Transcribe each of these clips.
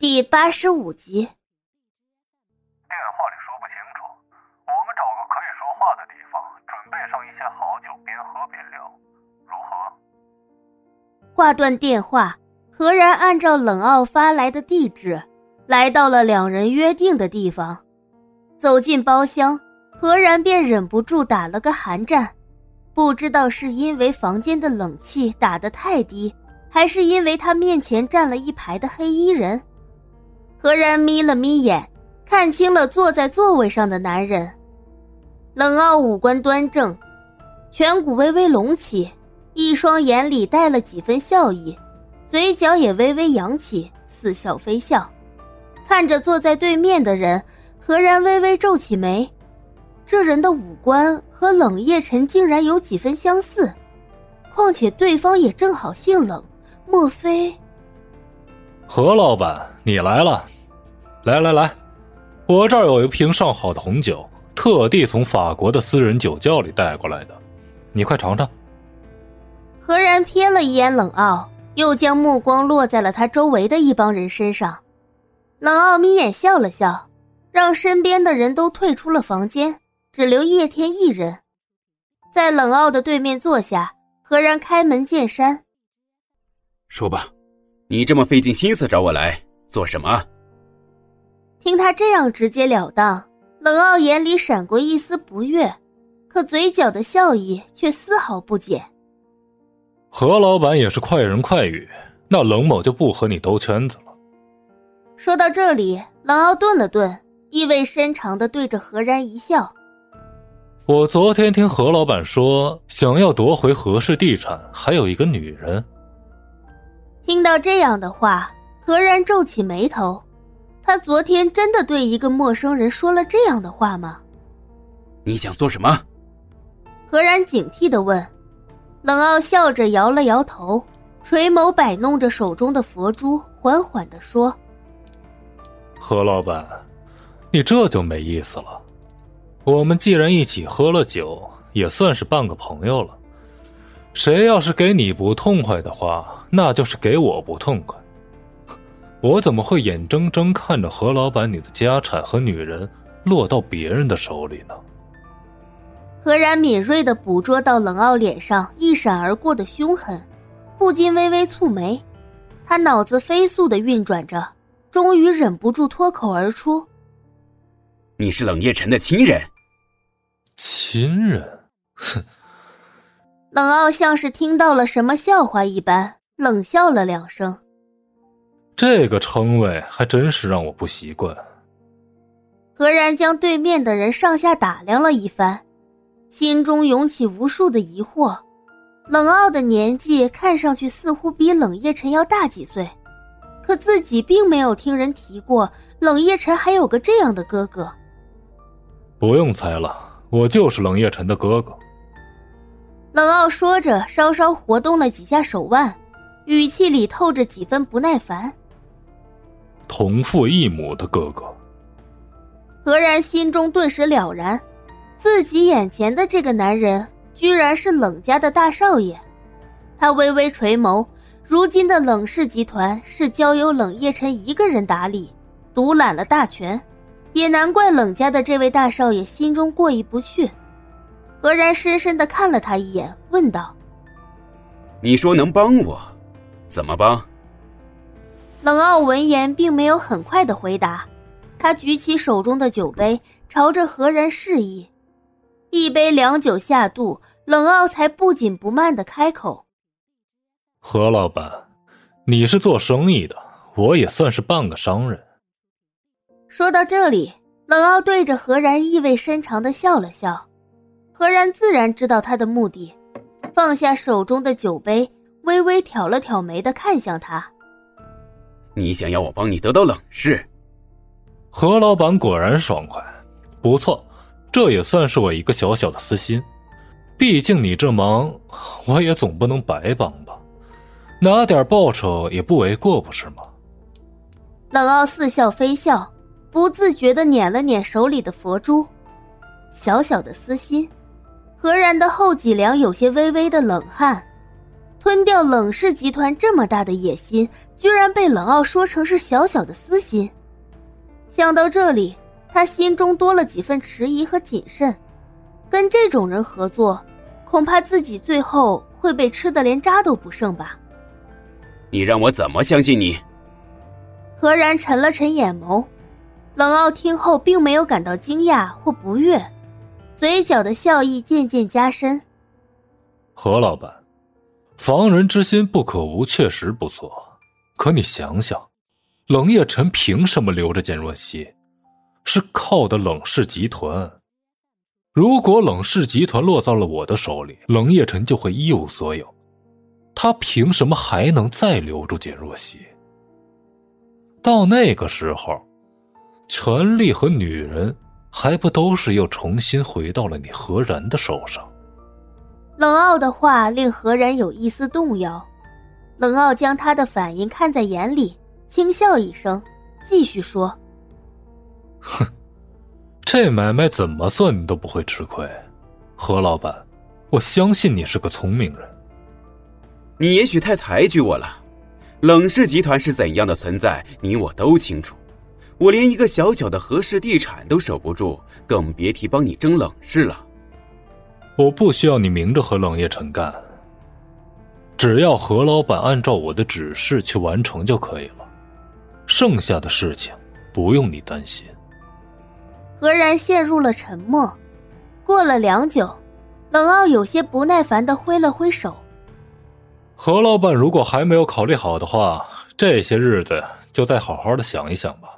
第八十五集。电话里说不清楚，我们找个可以说话的地方，准备上一些好酒，边喝边聊，如何？挂断电话，何然按照冷傲发来的地址，来到了两人约定的地方。走进包厢，何然便忍不住打了个寒战，不知道是因为房间的冷气打得太低，还是因为他面前站了一排的黑衣人。何然眯了眯眼，看清了坐在座位上的男人。冷傲五官端正，颧骨微微隆起，一双眼里带了几分笑意，嘴角也微微扬起，似笑非笑。看着坐在对面的人，何然微微皱起眉。这人的五官和冷夜晨竟然有几分相似，况且对方也正好姓冷，莫非？何老板，你来了！来来来，我这儿有一瓶上好的红酒，特地从法国的私人酒窖里带过来的，你快尝尝。何然瞥了一眼冷傲，又将目光落在了他周围的一帮人身上。冷傲眯眼笑了笑，让身边的人都退出了房间，只留叶天一人，在冷傲的对面坐下。何然开门见山：“说吧。”你这么费尽心思找我来做什么？听他这样直截了当，冷傲眼里闪过一丝不悦，可嘴角的笑意却丝毫不减。何老板也是快人快语，那冷某就不和你兜圈子了。说到这里，冷傲顿了顿，意味深长的对着何然一笑：“我昨天听何老板说，想要夺回何氏地产，还有一个女人。”听到这样的话，何然皱起眉头。他昨天真的对一个陌生人说了这样的话吗？你想做什么？何然警惕的问。冷傲笑着摇了摇头，垂眸摆弄着手中的佛珠，缓缓的说：“何老板，你这就没意思了。我们既然一起喝了酒，也算是半个朋友了。”谁要是给你不痛快的话，那就是给我不痛快。我怎么会眼睁睁看着何老板你的家产和女人落到别人的手里呢？何然敏锐的捕捉到冷傲脸上一闪而过的凶狠，不禁微微蹙眉。他脑子飞速的运转着，终于忍不住脱口而出：“你是冷夜晨的亲人。”亲人，哼。冷傲像是听到了什么笑话一般，冷笑了两声。这个称谓还真是让我不习惯。何然将对面的人上下打量了一番，心中涌起无数的疑惑。冷傲的年纪看上去似乎比冷夜晨要大几岁，可自己并没有听人提过冷夜晨还有个这样的哥哥。不用猜了，我就是冷夜晨的哥哥。冷傲说着，稍稍活动了几下手腕，语气里透着几分不耐烦。同父异母的哥哥。何然心中顿时了然，自己眼前的这个男人居然是冷家的大少爷。他微微垂眸，如今的冷氏集团是交由冷夜晨一个人打理，独揽了大权，也难怪冷家的这位大少爷心中过意不去。何然深深的看了他一眼，问道：“你说能帮我，怎么帮？”冷傲闻言，并没有很快的回答，他举起手中的酒杯，朝着何然示意。一杯凉酒下肚，冷傲才不紧不慢的开口：“何老板，你是做生意的，我也算是半个商人。”说到这里，冷傲对着何然意味深长的笑了笑。何然自然知道他的目的，放下手中的酒杯，微微挑了挑眉的看向他：“你想要我帮你得到冷氏？”何老板果然爽快，不错，这也算是我一个小小的私心。毕竟你这忙，我也总不能白帮吧，拿点报酬也不为过，不是吗？冷傲似笑非笑，不自觉的捻了捻手里的佛珠，小小的私心。何然的后脊梁有些微微的冷汗，吞掉冷氏集团这么大的野心，居然被冷傲说成是小小的私心。想到这里，他心中多了几分迟疑和谨慎。跟这种人合作，恐怕自己最后会被吃的连渣都不剩吧。你让我怎么相信你？何然沉了沉眼眸，冷傲听后并没有感到惊讶或不悦，嘴角的笑意渐渐加深。何老板，防人之心不可无，确实不错。可你想想，冷夜辰凭什么留着简若曦？是靠的冷氏集团。如果冷氏集团落到了我的手里，冷夜辰就会一无所有。他凭什么还能再留住简若曦？到那个时候，权力和女人还不都是又重新回到了你何然的手上？冷傲的话令何然有一丝动摇。冷傲将他的反应看在眼里，轻笑一声，继续说：“哼，这买卖怎么算你都不会吃亏，何老板，我相信你是个聪明人。”你也许太抬举我了，冷氏集团是怎样的存在，你我都清楚。我连一个小小的何氏地产都守不住，更别提帮你争冷氏了。我不需要你明着和冷夜晨干，只要何老板按照我的指示去完成就可以了，剩下的事情不用你担心。何然陷入了沉默，过了良久，冷傲有些不耐烦的挥了挥手。何老板，如果还没有考虑好的话，这些日子就再好好的想一想吧。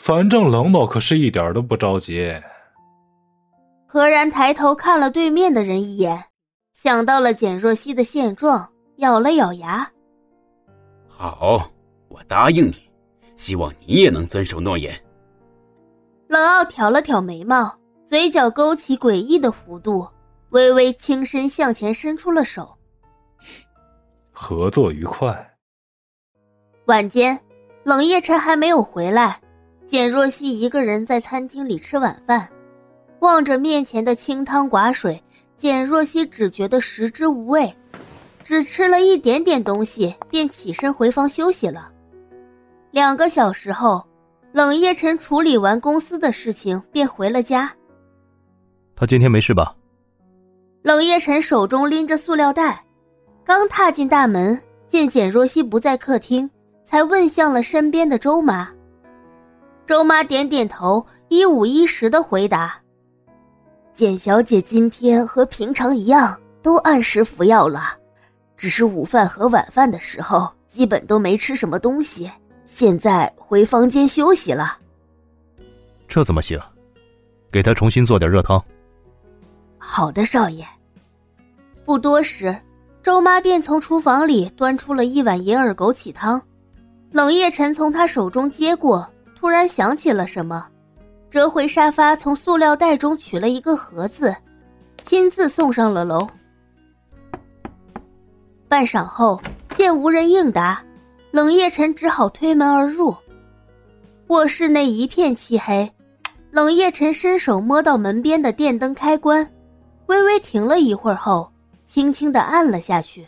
反正冷某可是一点都不着急。何然抬头看了对面的人一眼，想到了简若曦的现状，咬了咬牙：“好，我答应你，希望你也能遵守诺言。”冷傲挑了挑眉毛，嘴角勾起诡异的弧度，微微轻身向前伸出了手。合作愉快。晚间，冷夜辰还没有回来，简若曦一个人在餐厅里吃晚饭，望着面前的清汤寡水，简若曦只觉得食之无味，只吃了一点点东西，便起身回房休息了。两个小时后，冷夜晨处理完公司的事情，便回了家。他今天没事吧？冷夜晨手中拎着塑料袋。刚踏进大门，见简若曦不在客厅，才问向了身边的周妈。周妈点点头，一五一十的回答：“简小姐今天和平常一样，都按时服药了，只是午饭和晚饭的时候基本都没吃什么东西，现在回房间休息了。”这怎么行？给她重新做点热汤。好的，少爷。不多时。周妈便从厨房里端出了一碗银耳枸杞汤，冷夜晨从她手中接过，突然想起了什么，折回沙发，从塑料袋中取了一个盒子，亲自送上了楼。半晌后，见无人应答，冷夜辰只好推门而入。卧室内一片漆黑，冷夜辰伸手摸到门边的电灯开关，微微停了一会儿后。轻轻的按了下去。